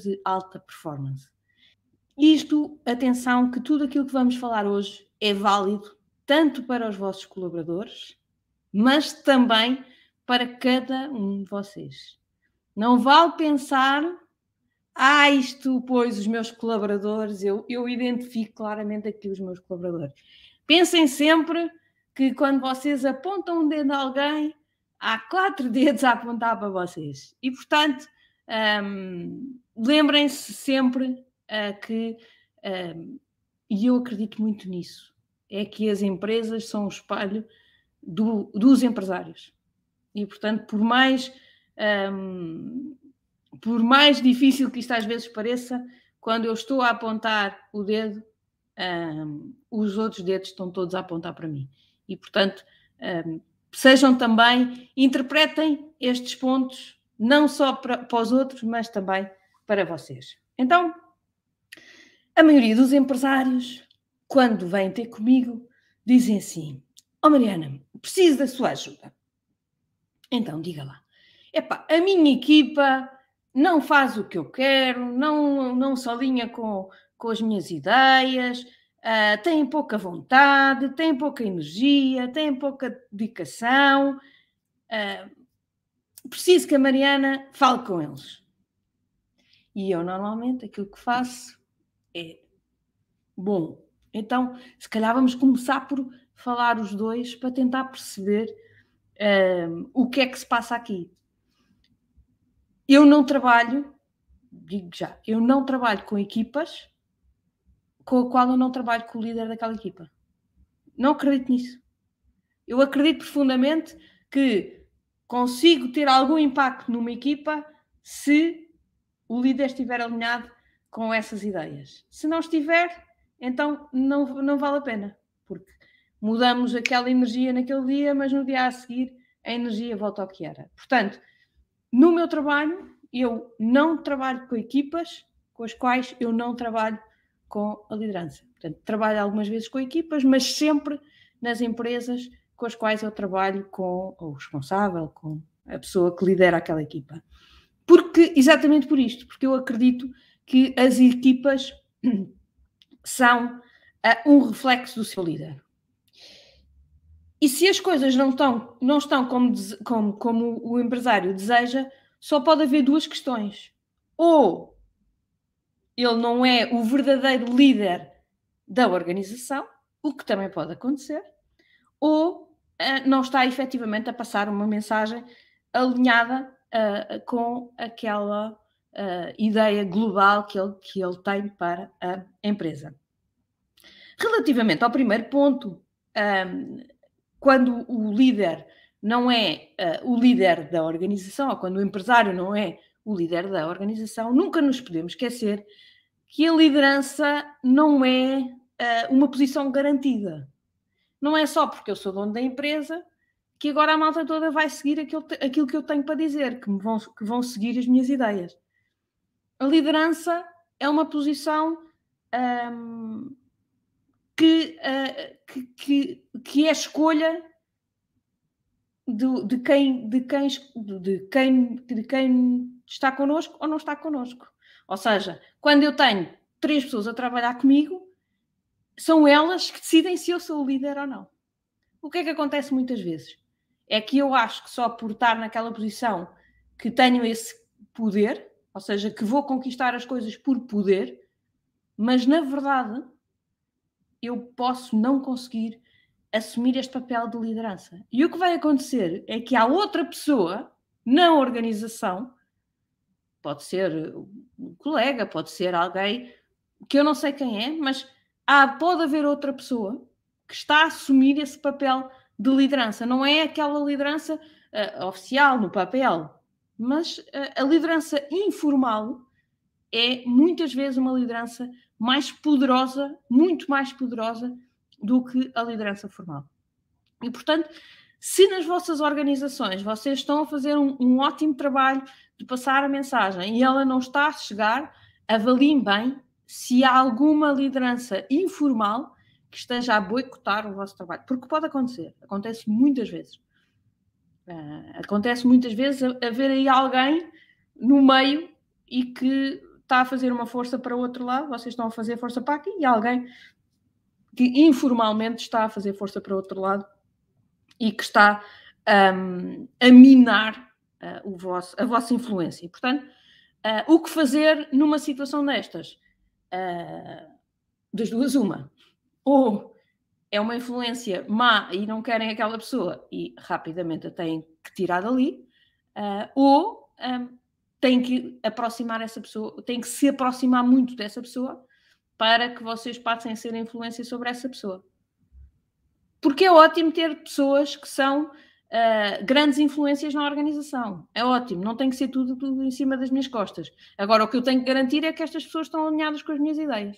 de alta performance. Isto, atenção, que tudo aquilo que vamos falar hoje é válido tanto para os vossos colaboradores, mas também para cada um de vocês. Não vale pensar, ah, isto, pois, os meus colaboradores, eu, eu identifico claramente aqui os meus colaboradores. Pensem sempre que quando vocês apontam um dedo a alguém, há quatro dedos a apontar para vocês. E, portanto, um, lembrem-se sempre uh, que, um, e eu acredito muito nisso, é que as empresas são o espelho do, dos empresários. E, portanto, por mais, um, por mais difícil que isto às vezes pareça, quando eu estou a apontar o dedo, um, os outros dedos estão todos a apontar para mim. E, portanto, um, sejam também, interpretem estes pontos, não só para, para os outros, mas também para vocês. Então, a maioria dos empresários, quando vêm ter comigo, dizem assim: Ó oh Mariana, preciso da sua ajuda. Então, diga lá. Epá, a minha equipa não faz o que eu quero, não, não se alinha com, com as minhas ideias, uh, têm pouca vontade, têm pouca energia, têm pouca dedicação. Uh, preciso que a Mariana fale com eles. E eu, normalmente, aquilo que faço é: bom, então, se calhar vamos começar por falar os dois para tentar perceber uh, o que é que se passa aqui. Eu não trabalho, digo já, eu não trabalho com equipas com a qual eu não trabalho com o líder daquela equipa. Não acredito nisso. Eu acredito profundamente que consigo ter algum impacto numa equipa se o líder estiver alinhado com essas ideias. Se não estiver, então não, não vale a pena, porque mudamos aquela energia naquele dia, mas no dia a seguir a energia volta ao que era. Portanto, no meu trabalho, eu não trabalho com equipas com as quais eu não trabalho com a liderança. Portanto, trabalho algumas vezes com equipas, mas sempre nas empresas com as quais eu trabalho com o responsável, com a pessoa que lidera aquela equipa. Porque, exatamente por isto, porque eu acredito que as equipas são uh, um reflexo do seu líder. E se as coisas não estão, não estão como, como, como o empresário deseja, só pode haver duas questões. Ou ele não é o verdadeiro líder da organização, o que também pode acontecer, ou não está efetivamente a passar uma mensagem alinhada uh, com aquela uh, ideia global que ele, que ele tem para a empresa. Relativamente ao primeiro ponto, um, quando o líder não é uh, o líder da organização, ou quando o empresário não é o líder da organização, nunca nos podemos esquecer que a liderança não é uma posição garantida. Não é só porque eu sou dono da empresa que agora a malta toda vai seguir aquilo, aquilo que eu tenho para dizer, que, vão, que vão seguir as minhas ideias. A liderança é uma posição um, que, uh, que, que, que, é escolha de, de, quem, de, quem, de, quem, de quem está connosco ou não está connosco. Ou seja, quando eu tenho três pessoas a trabalhar comigo, são elas que decidem se eu sou o líder ou não. O que é que acontece muitas vezes? É que eu acho que só por estar naquela posição que tenho esse poder, ou seja, que vou conquistar as coisas por poder, mas na verdade eu posso não conseguir assumir este papel de liderança. E o que vai acontecer é que há outra pessoa na organização, pode ser um colega, pode ser alguém que eu não sei quem é, mas há, pode haver outra pessoa que está a assumir esse papel de liderança. Não é aquela liderança uh, oficial no papel, mas uh, a liderança informal é muitas vezes uma liderança mais poderosa, muito mais poderosa do que a liderança formal. E, portanto, se nas vossas organizações vocês estão a fazer um, um ótimo trabalho de passar a mensagem e ela não está a chegar, avaliem bem se há alguma liderança informal que esteja a boicotar o vosso trabalho. Porque pode acontecer, acontece muitas vezes. Uh, acontece muitas vezes haver aí alguém no meio e que está a fazer uma força para o outro lado, vocês estão a fazer força para aqui, e alguém que informalmente está a fazer força para o outro lado e que está um, a minar uh, o vosso, a vossa influência. Portanto, uh, o que fazer numa situação destas? Uh, das duas, uma. Ou é uma influência má e não querem aquela pessoa e rapidamente a têm que tirar dali, ou um, têm que aproximar essa pessoa, têm que se aproximar muito dessa pessoa para que vocês passem a ser influência sobre essa pessoa. Porque é ótimo ter pessoas que são uh, grandes influências na organização. É ótimo, não tem que ser tudo, tudo em cima das minhas costas. Agora, o que eu tenho que garantir é que estas pessoas estão alinhadas com as minhas ideias.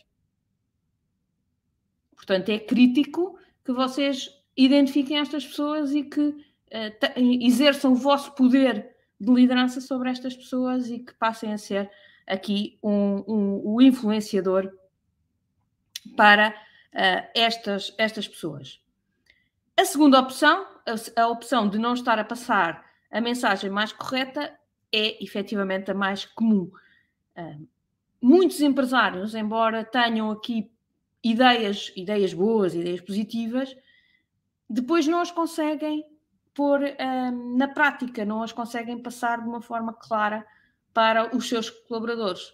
Portanto, é crítico que vocês identifiquem estas pessoas e que uh, exerçam o vosso poder de liderança sobre estas pessoas e que passem a ser aqui um, um, o influenciador para uh, estas, estas pessoas. A segunda opção, a, opção de não estar a passar a mensagem mais correta, é efetivamente a mais comum. Muitos empresários, embora tenham aqui ideias, ideias boas, ideias positivas, depois não as conseguem pôr na prática, não as conseguem passar de uma forma clara para os seus colaboradores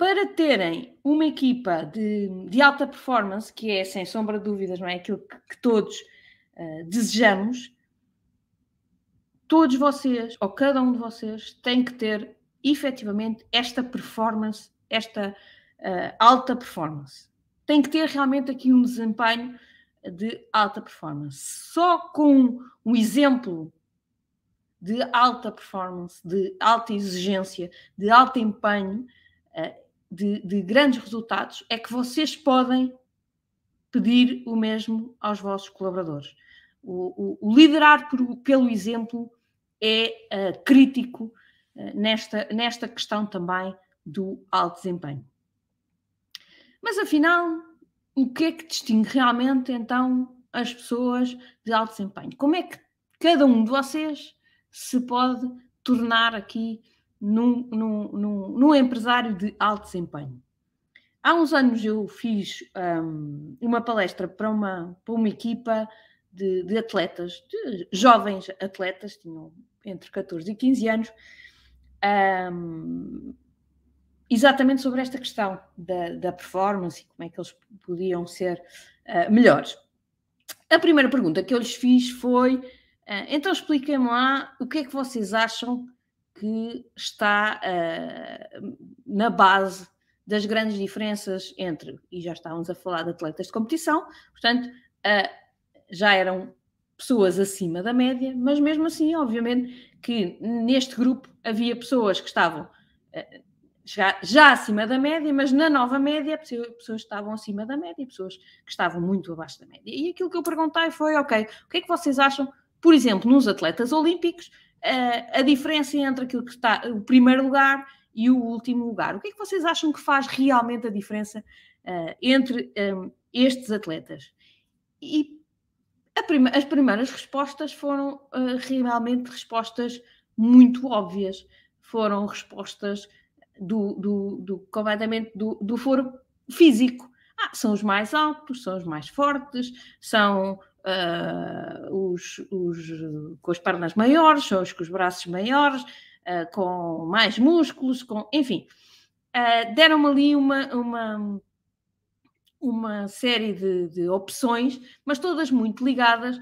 para terem uma equipa de, de, alta performance, que é sem sombra de dúvidas, não é aquilo que, que todos uh, desejamos, todos vocês, ou cada um de vocês, tem que ter efetivamente esta performance, esta uh, alta performance. Tem que ter realmente aqui um desempenho de alta performance. Só com um exemplo de alta performance, de alta exigência, de alto empenho, uh, de, de grandes resultados, é que vocês podem pedir o mesmo aos vossos colaboradores. O, o, o liderar por, pelo exemplo é uh, crítico uh, nesta, nesta questão também do alto desempenho. Mas afinal, o que é que distingue realmente então as pessoas de alto desempenho? Como é que cada um de vocês se pode tornar aqui num, num, num, num empresário de alto desempenho. Há uns anos eu fiz um, uma palestra para uma, para uma equipa de, de, atletas, de jovens atletas, tinham entre 14 e 15 anos, um, exatamente sobre esta questão da, da, performance e como é que eles podiam ser uh, melhores. A primeira pergunta que eu lhes fiz foi: uh, então expliquem-me lá o que é que vocês acham que está uh, na base das grandes diferenças entre, e já estávamos a falar de atletas de competição, portanto, uh, já eram pessoas acima da média, mas mesmo assim, obviamente, que neste grupo havia pessoas que estavam uh, já, já, acima da média, mas na nova média, pessoas que estavam acima da média e pessoas que estavam muito abaixo da média. E aquilo que eu perguntei foi: ok, o que é que vocês acham, por exemplo, nos atletas olímpicos? A diferença entre aquilo que está o primeiro lugar e o último lugar. O que é que vocês acham que faz realmente a diferença uh, entre um, estes atletas? E as primeiras respostas foram uh, realmente respostas muito óbvias. Foram respostas do, do, do completamente do, do foro físico. Ah, são os mais altos, são os mais fortes, são uh, os, os, com as pernas maiores, ou os com os braços maiores, uh, com mais músculos, com, enfim, uh, deram-me ali uma, uma, uma série de, de, opções, mas todas muito ligadas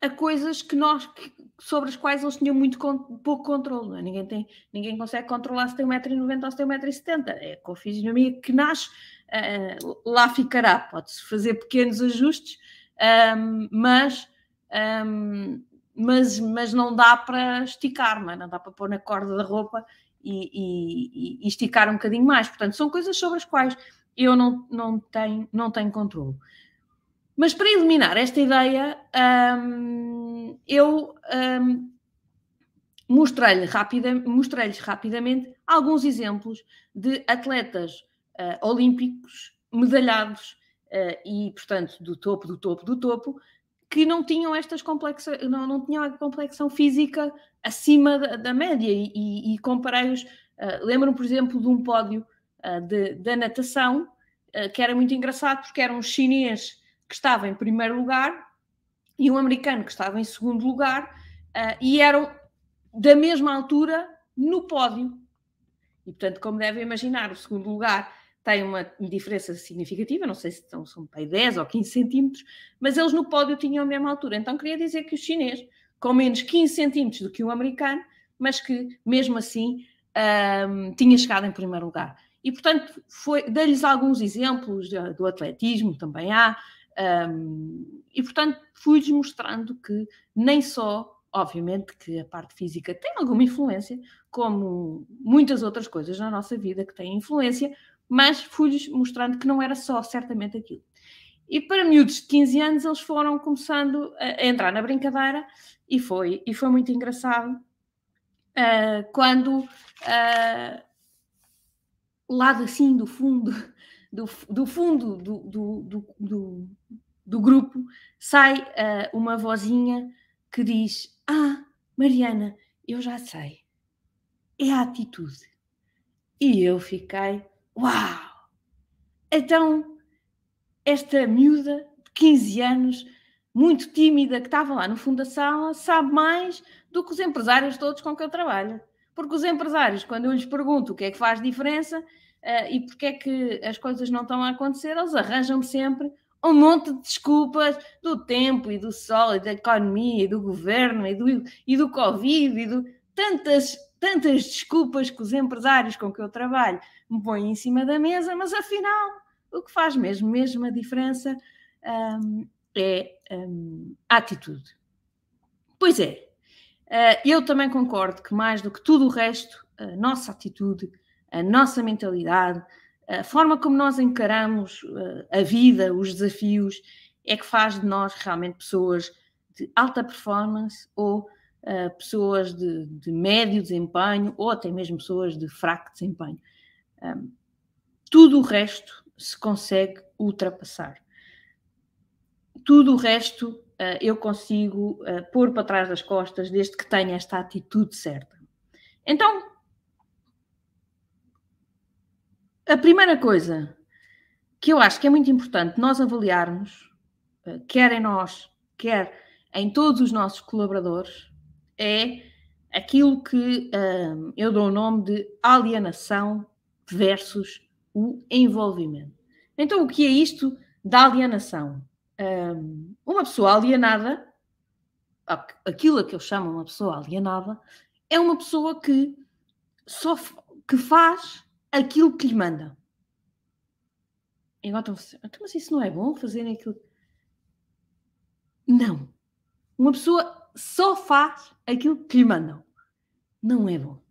a coisas que nós, que, sobre as quais eles tinham muito pouco controle. É? Ninguém, tem, ninguém consegue controlar se tem 1,90m ou se tem 1,70m. É com a fisionomia que nasce, uh, lá ficará. Pode-se fazer pequenos ajustes, um, mas, um, mas, mas não dá para esticar, não, é? não dá para pôr na corda da roupa e, e, e, esticar um bocadinho mais. Portanto, são coisas sobre as quais eu não, não, tenho, não tenho controle. Mas para eliminar esta ideia, um, eu um, mostrei-lhes rapida, mostrei rapidamente alguns exemplos de atletas uh, olímpicos medalhados uh, e, portanto, do topo, do topo, do topo, que não tinham estas complexas, não, não tinham a complexão física acima da, da média e, e, comparei-os. Uh, Lembro-me, por exemplo, de um pódio uh, de, da natação que era muito engraçado porque era um chinês que estava em primeiro lugar e um americano que estava em segundo lugar e eram da mesma altura no pódio. E, portanto, como devem imaginar, o segundo lugar tem uma diferença significativa, não sei se são, são 10 ou 15 centímetros, mas eles no pódio tinham a mesma altura. Então queria dizer que o chinês, com menos 15 centímetros do que o americano, mas que mesmo assim um, tinha chegado em primeiro lugar. E portanto, dei-lhes alguns exemplos do atletismo, também há, um, e portanto fui-lhes mostrando que nem só obviamente que a parte física tem alguma influência, como muitas outras coisas na nossa vida que têm influência, mas fui-lhes mostrando que não era só certamente aquilo. E para miúdos de 15 anos, eles foram começando a entrar na brincadeira e foi, e foi muito engraçado uh, quando uh, lá assim do fundo, do, do fundo do, do, do, do, grupo, sai uh, uma vozinha que diz: Ah, Mariana, eu já sei, é a atitude. E eu fiquei Uau! Então, esta miúda de 15 anos, muito tímida, que estava lá no fundo da sala, sabe mais do que os empresários todos com que eu trabalho. Porque os empresários, quando eu lhes pergunto o que é que faz diferença uh, e porque é que as coisas não estão a acontecer, eles arranjam sempre um monte de desculpas do tempo e do sol e da economia e do governo e do, e do Covid e do tantas tantas desculpas que os empresários com que eu trabalho me põem em cima da mesa, mas afinal o que faz mesmo, mesmo a diferença um, é um, a atitude. Pois é, uh, eu também concordo que mais do que tudo o resto, a nossa atitude, a nossa mentalidade, a forma como nós encaramos uh, a vida, os desafios, é que faz de nós realmente pessoas de alta performance ou uh, pessoas de, de, médio desempenho ou até mesmo pessoas de fraco desempenho. Um, tudo o resto se consegue ultrapassar. Tudo o resto uh, eu consigo uh, pôr para trás das costas desde que tenha esta atitude certa. Então, a primeira coisa que eu acho que é muito importante nós avaliarmos, quer em nós, quer em todos os nossos colaboradores, é aquilo que um, eu dou o nome de alienação versus o envolvimento. Então, o que é isto da alienação? Um, uma pessoa alienada, aquilo a que eu chamo uma pessoa alienada, é uma pessoa que só que faz aquilo que lhe manda. Então, mas isso não é bom fazer aquilo? Não. Uma pessoa só faz aquilo que lhe mandam. Não é bom.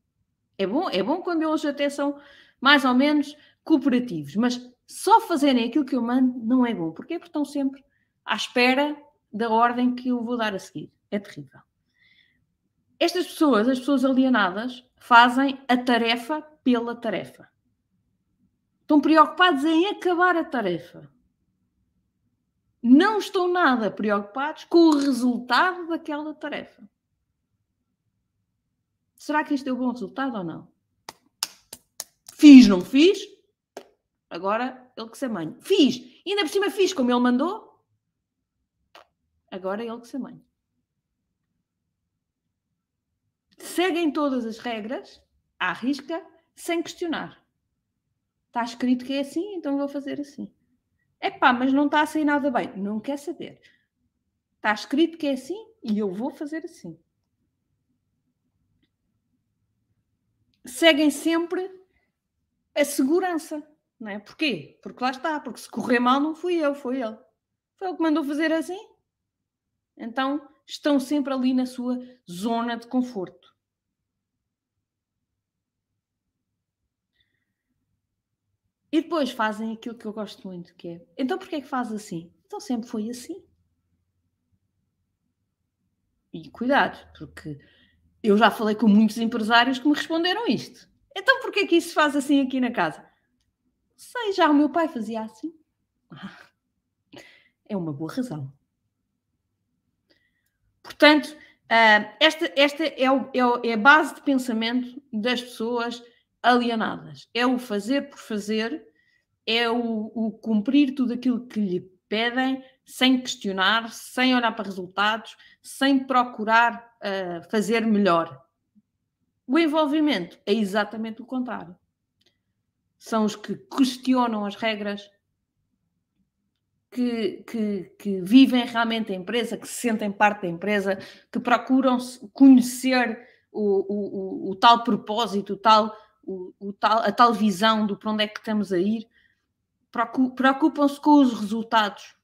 É bom, é bom quando eles até são mais ou menos cooperativos, mas só fazerem aquilo que eu mando não é bom. Porquê? Porque estão sempre à espera da ordem que eu vou dar a seguir. É terrível. Estas pessoas, as pessoas alienadas, fazem a tarefa pela tarefa. Estão preocupados em acabar a tarefa não estão nada preocupados com o resultado daquela tarefa. Será que isto deu bom resultado ou não? Fiz, não fiz? Agora ele que se amanha. Fiz, e ainda por cima fiz como ele mandou. Agora ele que se amanha. Seguem todas as regras, à risca, sem questionar. Está escrito que é assim, então vou fazer assim. É pá, mas não está a sair nada bem. Não quer saber. Está escrito que é assim e eu vou fazer assim. Seguem sempre a segurança, não é? Porquê? Porque lá está, porque se correr mal não fui eu, foi ele. Foi ele que mandou fazer assim. Então estão sempre ali na sua zona de conforto. E depois fazem aquilo que eu gosto muito, que é, então porquê é que faz assim? Então sempre foi assim. E cuidado, porque eu já falei com muitos empresários que me responderam isto. Então porquê é que isso se faz assim aqui na casa? Sei, já o meu pai fazia assim. é uma boa razão. Portanto, uh, esta, esta é, é, o, é a base de pensamento das pessoas alienadas. É o fazer por fazer, é o, o cumprir tudo aquilo que lhe pedem, sem questionar, sem olhar para resultados, sem procurar uh, fazer melhor. O envolvimento é exatamente o contrário. São os que questionam as regras, que, que, que, vivem realmente a empresa, que se sentem parte da empresa, que procuram conhecer o, o, o, o tal propósito, o tal, o, tal, a tal visão do para onde é que estamos a ir, preocupam-se com os resultados,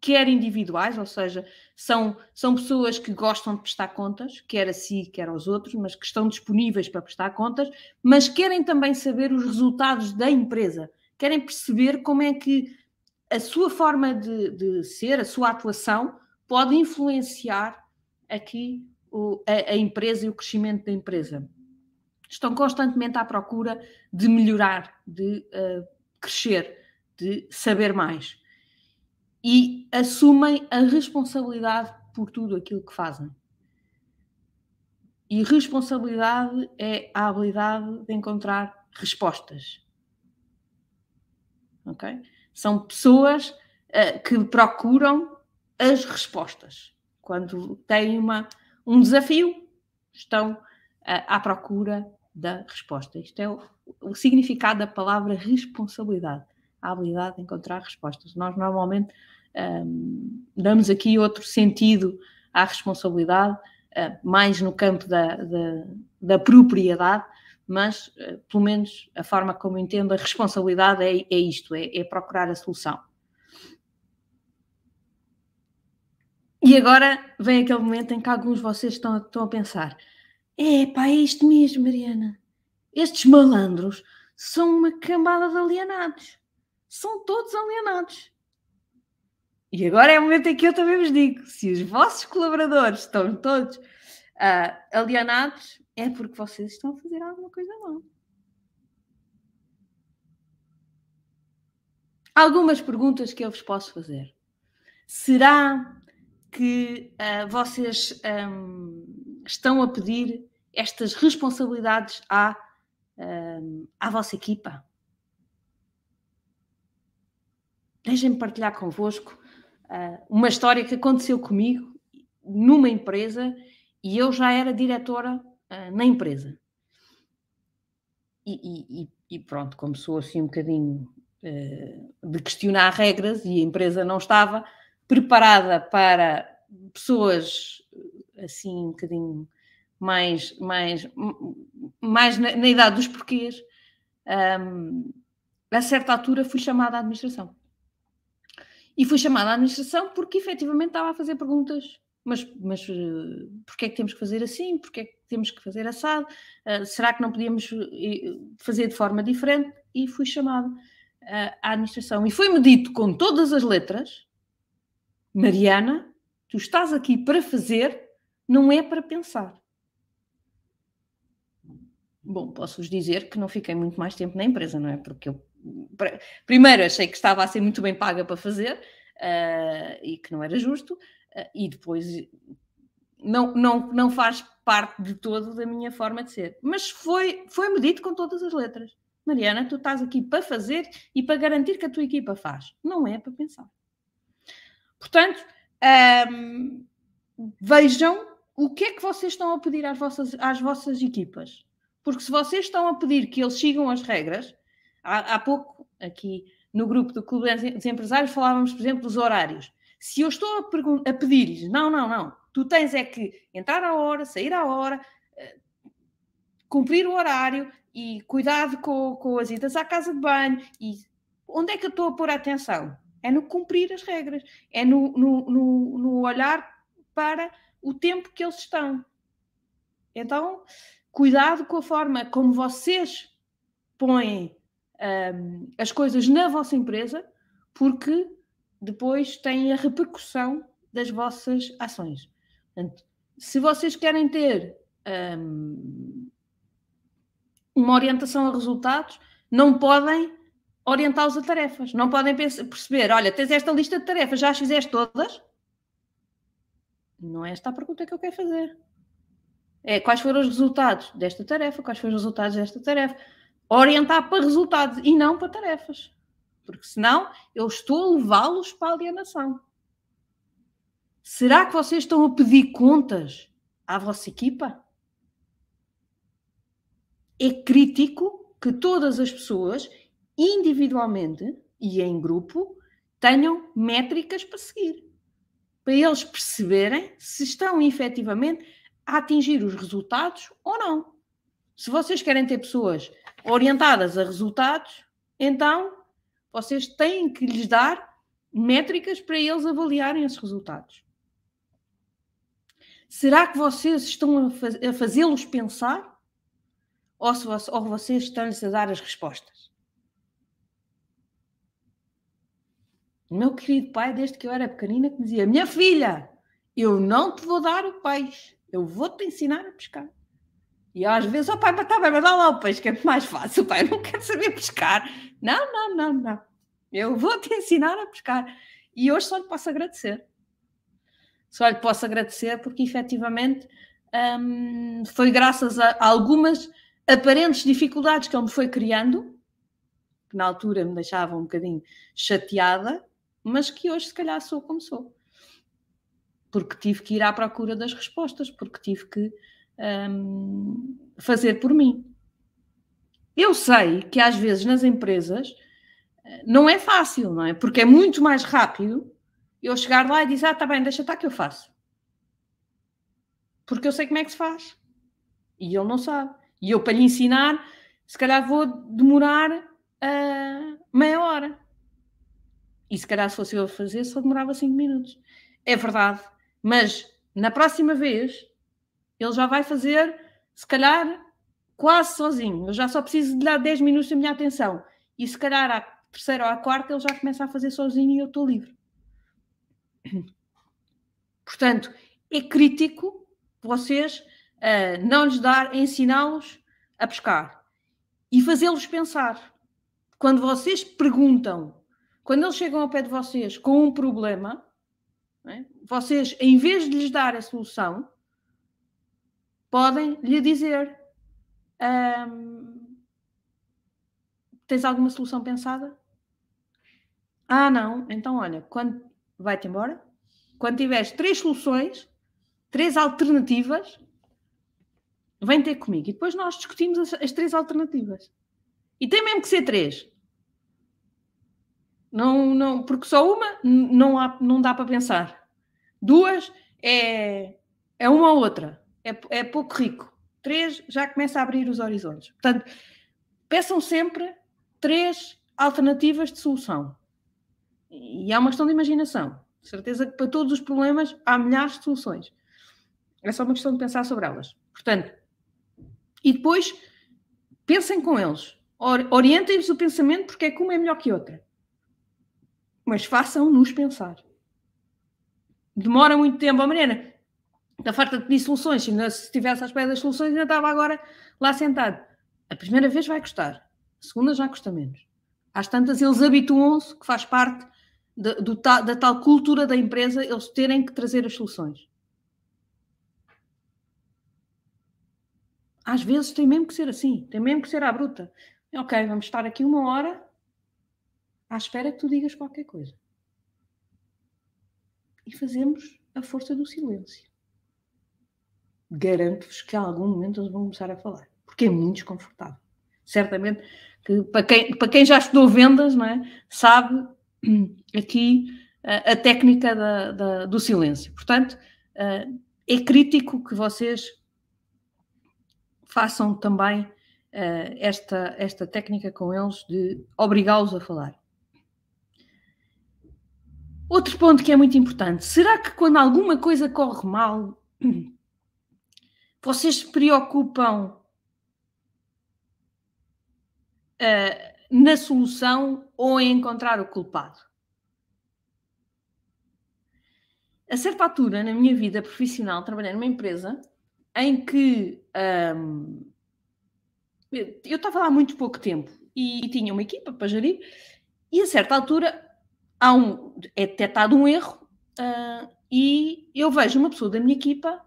quer individuais, ou seja, são, são pessoas que gostam de prestar contas, quer a si, quer aos outros, mas que estão disponíveis para prestar contas, mas querem também saber os resultados da empresa, querem perceber como é que a sua forma de, de ser, a sua atuação, pode influenciar aqui o, a, a, empresa e o crescimento da empresa. Estão constantemente à procura de melhorar, de uh, crescer, de saber mais. E assumem a responsabilidade por tudo aquilo que fazem. E responsabilidade é a habilidade de encontrar respostas. Ok? São pessoas uh, que procuram as respostas. Quando têm uma, um desafio, estão uh, à procura da resposta. Isto é o, o, significado da palavra responsabilidade, a habilidade de encontrar respostas. Nós normalmente um, damos aqui outro sentido à responsabilidade, uh, mais no campo da, da, da propriedade, mas uh, pelo menos a forma como entendo a responsabilidade é, é isto, é, é, procurar a solução. E agora vem aquele momento em que alguns de vocês estão, estão a pensar: é pá, é isto mesmo, Mariana. Estes malandros são uma cambada de alienados. São todos alienados. E agora é o momento em que eu também vos digo: se os vossos colaboradores estão todos uh, alienados, é porque vocês estão a fazer alguma coisa mal. Algumas perguntas que eu vos posso fazer. Será que uh, vocês um, estão a pedir estas responsabilidades à, um, à vossa equipa? Deixem-me partilhar convosco uh, uma história que aconteceu comigo numa empresa e eu já era diretora uh, na empresa. E, e, e, pronto, começou assim um bocadinho de questionar regras e a empresa não estava preparada para pessoas assim um bocadinho mais, mais, mais na, na idade dos porquês. Um, a certa altura fui chamada à administração. E fui chamada à administração porque efetivamente estava a fazer perguntas mas, mas uh, porquê é que temos que fazer assim? Porquê é que temos que fazer assado? Uh, será que não podíamos uh, fazer de forma diferente? E fui chamado uh, à administração. E foi-me dito com todas as letras, Mariana, tu estás aqui para fazer, não é para pensar. Bom, posso-vos dizer que não fiquei muito mais tempo na empresa, não é? Porque eu, primeiro, achei que estava a ser muito bem paga para fazer e que não era justo. Eh, e depois não, não, não faz parte de todo da minha forma de ser. Mas foi, foi medido com todas as letras. Mariana, tu estás aqui para fazer e para garantir que a tua equipa faz. Não é para pensar. Portanto, hum, vejam o que é que vocês estão a pedir às vossas, às vossas equipas. Porque se vocês estão a pedir que eles sigam as regras, há, há pouco aqui no grupo do Clube dos Empresários falávamos, por exemplo, dos horários. Se eu estou a, a pedir-lhes, não, não, não, tu tens é que entrar à hora, sair à hora, uh, cumprir o horário e cuidado com, com as idas à casa de banho. E onde é que eu estou a pôr a atenção? É no cumprir as regras, é no, no, no, no olhar para o tempo que eles estão. Então, cuidado com a forma como vocês põem um, as coisas na vossa empresa, porque depois têm a repercussão das vossas ações. Portanto, se vocês querem ter um, uma orientação a resultados, não podem orientá-los a tarefas. Não podem perceber, olha, tens esta lista de tarefas, já as fizeste todas? Não é esta a pergunta que eu quero fazer. É quais foram os resultados desta tarefa, quais foram os resultados desta tarefa. Orientar para resultados e não para tarefas. Porque senão eu estou a levá-los para a alienação. Será que vocês estão a pedir contas à vossa equipa? É crítico que todas as pessoas, individualmente e em grupo, tenham métricas para seguir. Para eles perceberem se estão efetivamente a atingir os resultados ou não. Se vocês querem ter pessoas orientadas a resultados, então vocês têm que lhes dar métricas para eles avaliarem esses resultados. Será que vocês estão a, faz, a fazê-los pensar? Ou, se, ou vocês estão-lhes a dar as respostas? O meu querido pai, desde que eu era pequenina, que dizia: Minha filha, eu não te vou dar o peixe, eu vou-te ensinar a pescar. E às vezes, o oh, pai, está bem, mas dá lá o peixe, que é mais fácil. O pai não quer saber pescar. Não, não, não, não. Eu vou-te ensinar a pescar. E hoje só lhe posso agradecer. Só lhe posso agradecer porque efetivamente hum, foi graças a algumas aparentes dificuldades que ele me foi criando, que na altura me deixava um bocadinho chateada, mas que hoje se calhar sou como sou. Porque tive que ir à procura das respostas, porque tive que hum, fazer por mim. Eu sei que às vezes nas empresas eh, não é fácil, não é? Porque é muito mais rápido eu chegar lá e dizer, ah, tá bem, deixa estar que eu faço. Porque eu sei como é que se faz. E ele não sabe. E eu, para lhe ensinar, se calhar vou demorar uh, meia hora. E se calhar se fosse eu a fazer, só demorava cinco minutos. É verdade. Mas na próxima vez, ele já vai fazer, se calhar, quase sozinho. Eu já só preciso de dar 10 minutos da minha atenção. E se calhar à terceira ou à quarta, ele já começa a fazer sozinho e eu estou livre. Portanto, é crítico vocês uh, não lhes dar, ensiná-los a pescar e fazê-los pensar. Quando vocês perguntam, quando eles chegam ao pé de vocês com um problema, é? vocês, em vez de lhes dar a solução, podem lhe dizer: um, Tens alguma solução pensada? Ah, não. Então, olha, quando vai-te embora. Quando tiveres três soluções, três alternativas, vem ter comigo. E depois nós discutimos as, as três alternativas. E tem mesmo que ser três. Não, não, porque só uma não, há, não dá para pensar. Duas é, é uma ou outra. É, é pouco rico. Três já começa a abrir os horizontes. Portanto, peçam sempre três alternativas de solução. E é uma questão de imaginação. Certeza que para todos os problemas há milhares de soluções. É só uma questão de pensar sobre elas. Portanto, e depois pensem com eles. Orientem-lhes o pensamento porque é que uma é melhor que outra. Mas façam-nos pensar. Demora muito tempo. A Mariana da farta de pedir soluções. Se estivesse à espera das soluções, ainda estava agora lá sentado. A primeira vez vai custar. A segunda já custa menos. Às tantas, eles habituam-se, que faz parte da, do, da tal cultura da empresa, eles terem que trazer as soluções. Às vezes tem mesmo que ser assim, tem mesmo que ser à bruta. Ok, vamos estar aqui uma hora à espera que tu digas qualquer coisa. E fazemos a força do silêncio. Garanto-vos que a algum momento eles vão começar a falar, porque é muito desconfortável. Certamente que para quem, para quem já estudou vendas, não é? sabe aqui a, a técnica da, da, do silêncio. Portanto, é crítico que vocês façam também esta, esta técnica com eles de obrigá-los a falar. Outro ponto que é muito importante: será que quando alguma coisa corre mal, vocês se preocupam uh, na solução ou em encontrar o culpado. A certa altura na minha vida profissional, trabalhei numa empresa em que um, eu estava lá há muito pouco tempo e, e, tinha uma equipa para gerir, e a certa altura há um, é detectado um erro uh, e eu vejo uma pessoa da minha equipa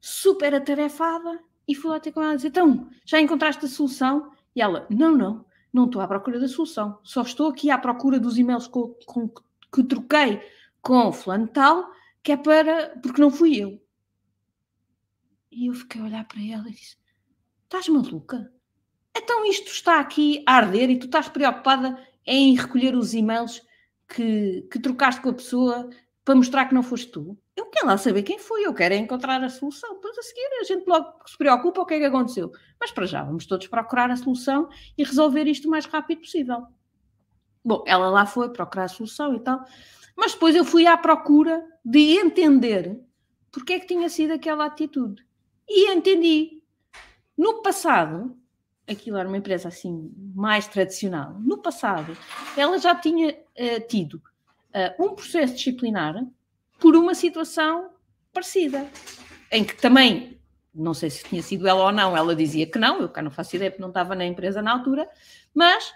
super atarefada e fui lá ter com ela e dizer: Então, já encontraste a solução? E ela: Não, não, não estou à procura da solução, só estou aqui à procura dos e-mails com, com, que troquei com o fulano tal, que é para. porque não fui eu. E eu fiquei a olhar para ela e disse: Estás maluca? Então isto está aqui a arder e tu estás preocupada em recolher os e-mails que, que trocaste com a pessoa para mostrar que não foste tu. Eu quero lá saber quem foi, eu quero é encontrar a solução. Depois a seguir a gente logo se preocupa o que é que aconteceu. Mas para já, vamos todos procurar a solução e resolver isto o mais rápido possível. Bom, ela lá foi procurar a solução e tal, mas depois eu fui à procura de entender porque é que tinha sido aquela atitude. E entendi. No passado, aquilo era uma empresa assim mais tradicional, no passado, ela já tinha uh, tido uh, um processo disciplinar por uma situação parecida, em que também, não sei se tinha sido ela ou não, ela dizia que não, eu cá não faço ideia porque não estava na empresa na altura, mas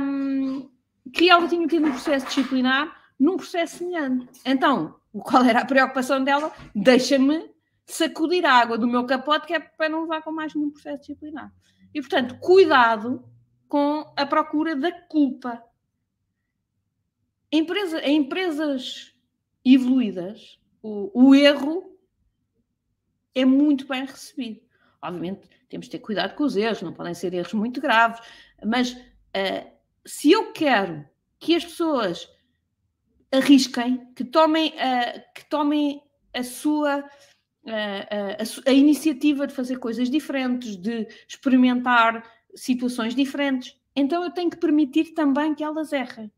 um, que ela tinha tido um processo disciplinar num processo semelhante. Então, qual era a preocupação dela? Deixa-me sacudir a água do meu capote, que é para não levar com mais nenhum processo disciplinar. E, portanto, cuidado com a procura da culpa. Empresa, em empresas evoluídas, o, o erro é muito bem recebido. Obviamente, temos de ter cuidado com os erros, não podem ser erros muito graves, mas uh, se eu quero que as pessoas arrisquem, que tomem, uh, que tomem a sua a, a, a, iniciativa de fazer coisas diferentes, de experimentar situações diferentes. Então eu tenho que permitir também que elas errem.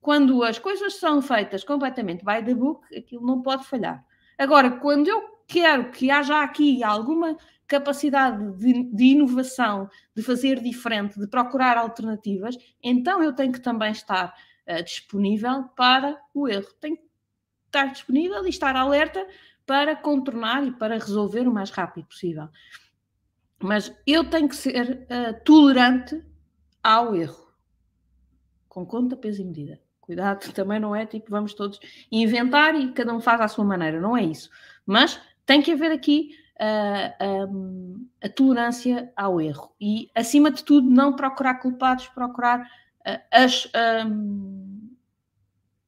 Quando as coisas são feitas completamente by the book, aquilo não pode falhar. Agora, quando eu quero que haja aqui alguma capacidade de, de inovação, de fazer diferente, de procurar alternativas, então eu tenho que também estar uh, disponível para o erro. Tenho que estar disponível e estar alerta para contornar e para resolver o mais rápido possível. Mas eu tenho que ser uh, tolerante ao erro, com conta, peso e medida. Cuidado, também não é tipo vamos todos inventar e cada um faz à sua maneira, não é isso. Mas tem que haver aqui uh, um, a tolerância ao erro e, acima de tudo, não procurar culpados, procurar uh, as, um,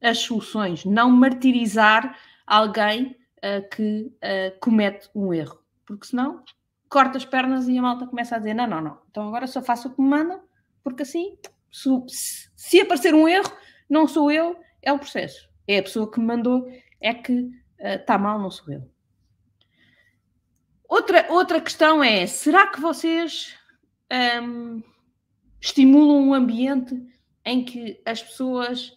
as soluções, não martirizar alguém uh, que comete um erro, porque senão corta as pernas e a malta começa a dizer: não, não, não, então agora só faço o que me manda, porque assim, se, se aparecer um erro, não sou eu, é o processo. É a pessoa que me mandou, é que está uh, mal, não sou eu. Outra, outra questão é: será que vocês um, estimulam um ambiente em que as pessoas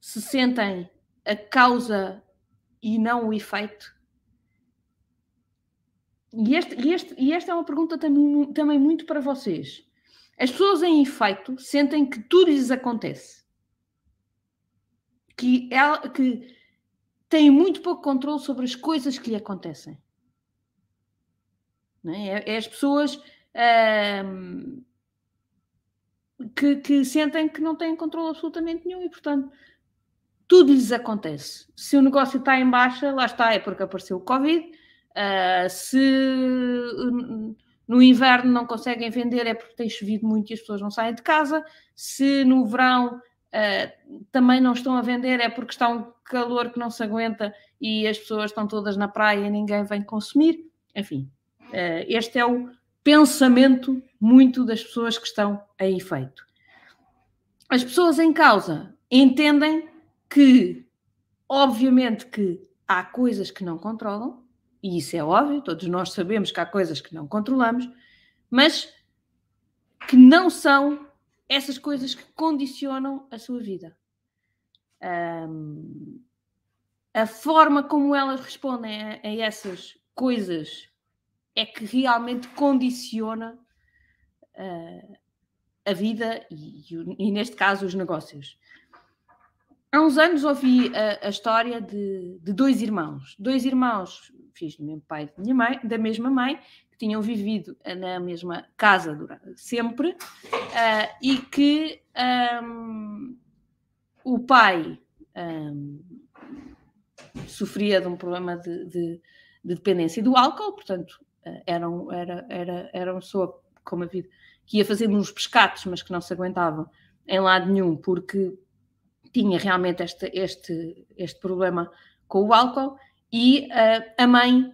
se sentem a causa e não o efeito? E, este, e, este, e esta é uma pergunta também, também muito para vocês. As pessoas em efeito sentem que tudo lhes acontece. Que, ela, que têm muito pouco controle sobre as coisas que lhe acontecem. É? é? É, as pessoas que, que, sentem que não têm controle absolutamente nenhum e, portanto, tudo lhes acontece. Se o negócio está em baixa, lá está, é porque apareceu o Covid. Uh, se no inverno não conseguem vender, é porque tem chovido muito e as pessoas não saem de casa. Se no verão uh, também não estão a vender, é porque está um calor que não se aguenta e as pessoas estão todas na praia e ninguém vem consumir. Enfim, uh, este é o pensamento muito das pessoas que estão a efeito. As pessoas em causa entendem que, obviamente, que há coisas que não controlam, e isso é óbvio, todos nós sabemos que há coisas que não controlamos, mas que não são essas coisas que condicionam a sua vida. Um, a forma como elas respondem a, a, essas coisas é que realmente condiciona uh, a vida e, e, neste caso, os negócios. Há uns anos ouvi a, a história de, de, dois irmãos, dois irmãos, filhos do mesmo pai da, mãe, da mesma mãe, que tinham vivido na mesma casa durante, sempre, uh, e que um, o pai um, sofria de um problema de, de, de dependência do álcool, portanto, era, um, era, era, era uma pessoa, como a vida, que ia fazendo uns pescados, mas que não se aguentava em lado nenhum, porque tinha realmente este, este, este problema com o álcool, e uh, a mãe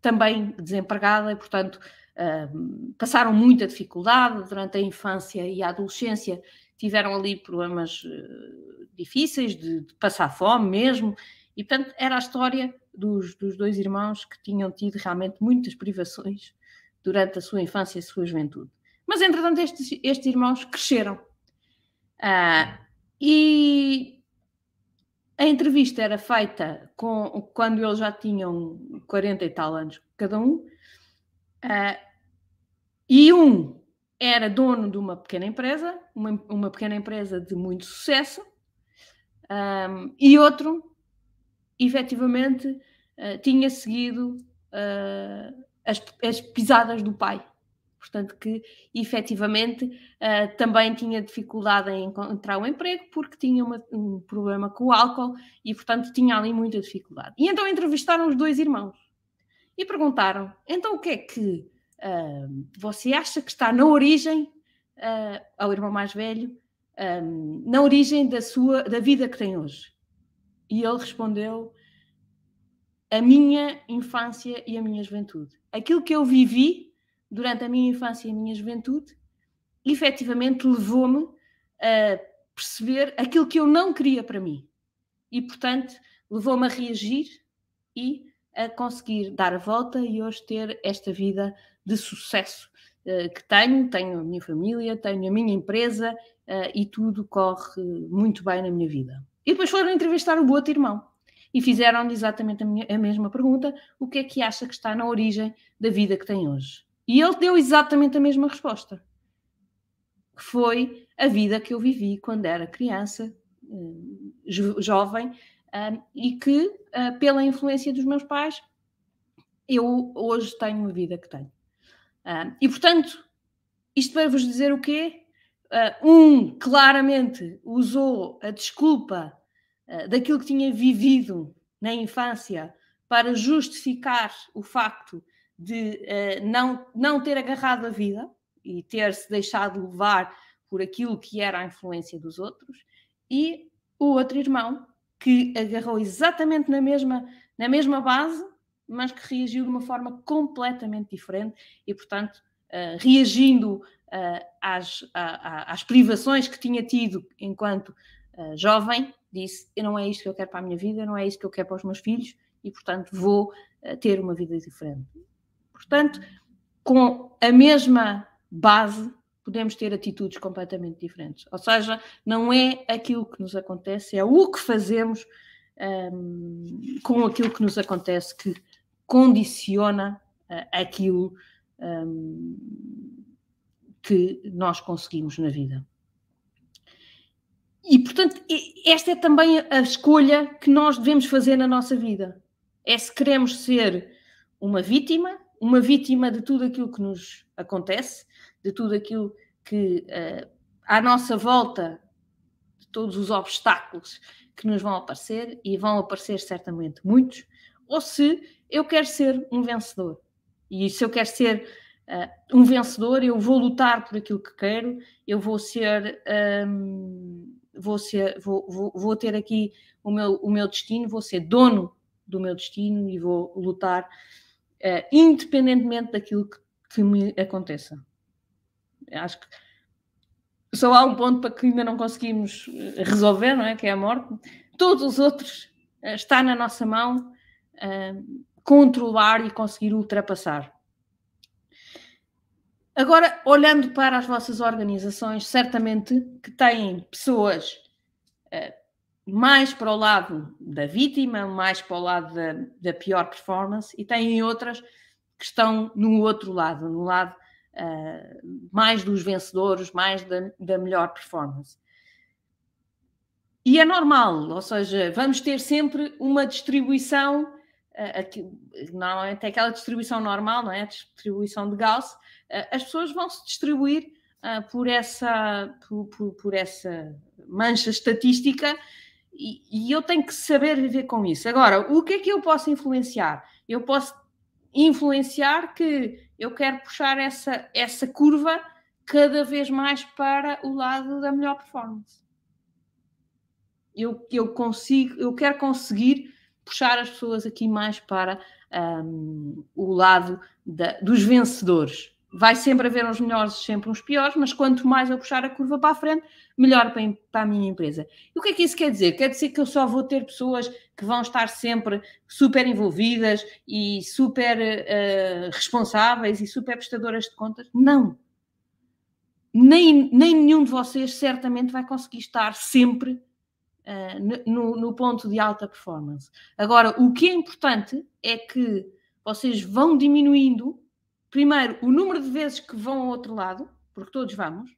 também desempregada, e portanto uh, passaram muita dificuldade durante a infância e a adolescência, tiveram ali problemas uh, difíceis de, de, passar fome mesmo, e portanto era a história dos, dos dois irmãos que tinham tido realmente muitas privações durante a sua infância e a sua juventude. Mas entretanto estes, estes irmãos cresceram. E a entrevista era feita com, quando eles já tinham 40 e tal anos cada um, uh, e um era dono de uma pequena empresa, uma, uma pequena empresa de muito sucesso, um, e outro, efetivamente, uh, tinha seguido uh, as, as pisadas do pai portanto que efetivamente uh, também tinha dificuldade em encontrar um emprego porque tinha uma, um problema com o álcool e portanto tinha ali muita dificuldade. E então entrevistaram os dois irmãos e perguntaram, então o que é que uh, você acha que está na origem, uh, ao irmão mais velho, um, na origem da sua, da vida que tem hoje? E ele respondeu, a minha infância e a minha juventude. Aquilo que eu vivi durante a minha infância e a minha juventude, efetivamente levou-me a perceber aquilo que eu não queria para mim. E, portanto, levou-me a reagir e a conseguir dar a volta e hoje ter esta vida de sucesso uh, que tenho. Tenho a minha família, tenho a minha empresa uh, e tudo corre muito bem na minha vida. E depois foram entrevistar o outro irmão e fizeram exatamente a, minha, a mesma pergunta: o que é que acha que está na origem da vida que tem hoje? E ele deu exatamente a mesma resposta, que foi a vida que eu vivi quando era criança, eh, jovem, eh, e que, eh, pela influência dos meus pais, eu hoje tenho a vida que tenho. E, portanto, isto para vos dizer o quê? Um, claramente, usou a desculpa daquilo que tinha vivido na infância para justificar o facto de uh, não, não ter agarrado a vida e ter-se deixado levar por aquilo que era a influência dos outros, e o outro irmão que agarrou exatamente na mesma, na mesma base, mas que reagiu de uma forma completamente diferente e, portanto, uh, reagindo uh, às, a, às privações que tinha tido enquanto jovem, disse: Não é isto que eu quero para a minha vida, não é isto que eu quero para os meus filhos, e, portanto, vou ter uma vida diferente. Portanto, com a mesma base, podemos ter atitudes completamente diferentes. Ou seja, não é aquilo que nos acontece, é o que fazemos um, com aquilo que nos acontece que condiciona uh, aquilo um, que nós conseguimos na vida. E, portanto, esta é também a escolha que nós devemos fazer na nossa vida. É se queremos ser uma vítima uma vítima de tudo aquilo que nos acontece, de tudo aquilo que uh, à nossa volta, de todos os obstáculos que nos vão aparecer, e vão aparecer certamente muitos, ou se eu quero ser um vencedor. E se eu quero ser uh, um vencedor, eu vou lutar por aquilo que quero, eu vou ser. Um, vou, ser vou, vou, vou ter aqui o meu, o meu destino, vou ser dono do meu destino e vou lutar uh, independentemente daquilo que, que, me aconteça. Acho que só há um ponto para que ainda não conseguimos eh, resolver, não é? Que é a morte. Todos os outros uh, está na nossa mão uh, controlar e conseguir ultrapassar. Agora, olhando para as vossas organizações, certamente que têm pessoas mais para o lado da vítima, mais para o lado da, da pior performance, e têm outras que estão no outro lado, no lado uh, mais dos vencedores, mais da, da melhor performance. E é normal, ou seja, vamos ter sempre uma distribuição, uh, aqui, normalmente é aquela distribuição normal, não é? A distribuição de Gauss, uh, as pessoas vão se distribuir uh, por, essa, por, por, por, essa mancha estatística e, e, eu tenho que saber viver com isso. Agora, o que é que eu posso influenciar? Eu posso influenciar que eu quero puxar essa, essa curva cada vez mais para o lado da melhor performance. Eu, eu consigo, eu quero conseguir puxar as pessoas aqui mais para um, o lado da, dos vencedores. Vai sempre haver uns melhores, sempre uns piores, mas quanto mais eu puxar a curva para a frente, melhor para, para a minha empresa. E o que é que isso quer dizer? Quer dizer que eu só vou ter pessoas que vão estar sempre super envolvidas e super uh, responsáveis e super prestadoras de contas? Não. Nem, nem nenhum de vocês certamente vai conseguir estar sempre uh, no, no ponto de alta performance. Agora, o que é importante é que vocês vão diminuindo primeiro, o número de vezes que vão ao outro lado, porque todos vamos,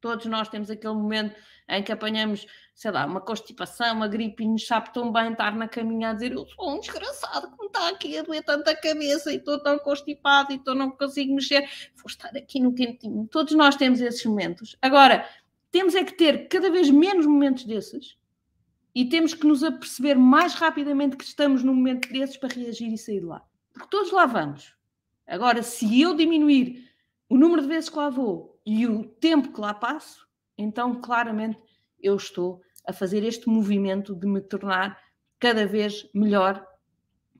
todos nós temos aquele momento em que apanhamos, sei lá, uma constipação, uma gripe e nos sabe tão bem estar na caminha a dizer eu sou um desgraçado que me está aqui a doer tanta cabeça e estou tão constipado e estou, não consigo mexer, vou estar aqui no quentinho. Todos nós temos esses momentos. Agora, temos é que ter cada vez menos momentos desses e temos que nos aperceber mais rapidamente que estamos num momento desses para reagir e sair de lá. Porque todos lá vamos. Agora, se eu diminuir o número de vezes que lá vou e o tempo que lá passo, então claramente eu estou a fazer este movimento de me tornar cada vez melhor.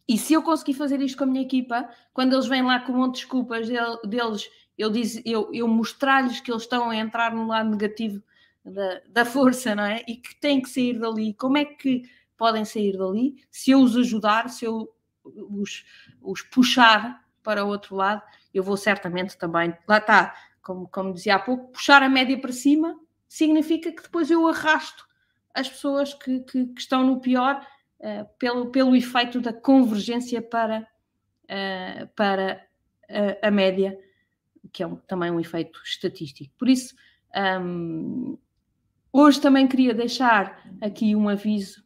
E se eu conseguir fazer isto com a minha equipa, quando eles vêm lá com um monte de desculpas deles, eu, eu, eu mostrar-lhes que eles estão a entrar no lado negativo da, da força, não é? E que têm que sair dali. Como é que podem sair dali? Se eu os ajudar, se eu os, os puxar para o outro lado, eu vou certamente também, lá está, como, como dizia há pouco, puxar a média para cima significa que depois eu arrasto as pessoas que, que, que estão no pior uh, pelo, pelo efeito da convergência para, uh, para a, a, média, que é um, também um efeito estatístico. Por isso, um, hoje também queria deixar aqui um aviso,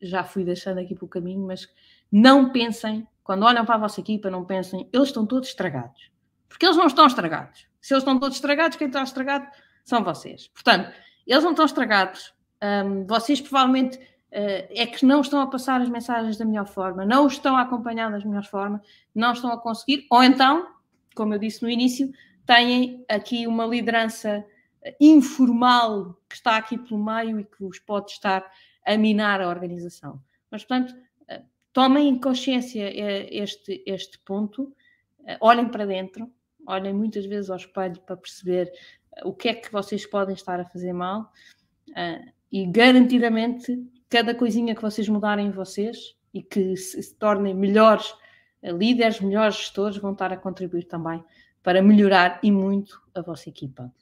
já fui deixando aqui pelo caminho, mas não pensem quando olham para a vossa equipa, não pensem, eles estão todos estragados. Porque eles não estão estragados. Se eles estão todos estragados, quem está estragado são vocês. Portanto, eles não estão estragados. Um, vocês provavelmente uh, é que não estão a passar as mensagens da melhor forma, não estão a acompanhar da melhor forma, não estão a conseguir, ou então, como eu disse no início, têm aqui uma liderança informal que está aqui pelo meio e que vos pode estar a minar a organização. Mas, portanto, tomem consciência eh, este, este ponto, eh, olhem para dentro, olhem muitas vezes ao espelho para perceber eh, o que é que vocês podem estar a fazer mal e garantidamente cada coisinha que vocês mudarem em vocês e que se, se tornem melhores líderes, melhores gestores, vão estar a contribuir também para melhorar e muito a vossa equipa.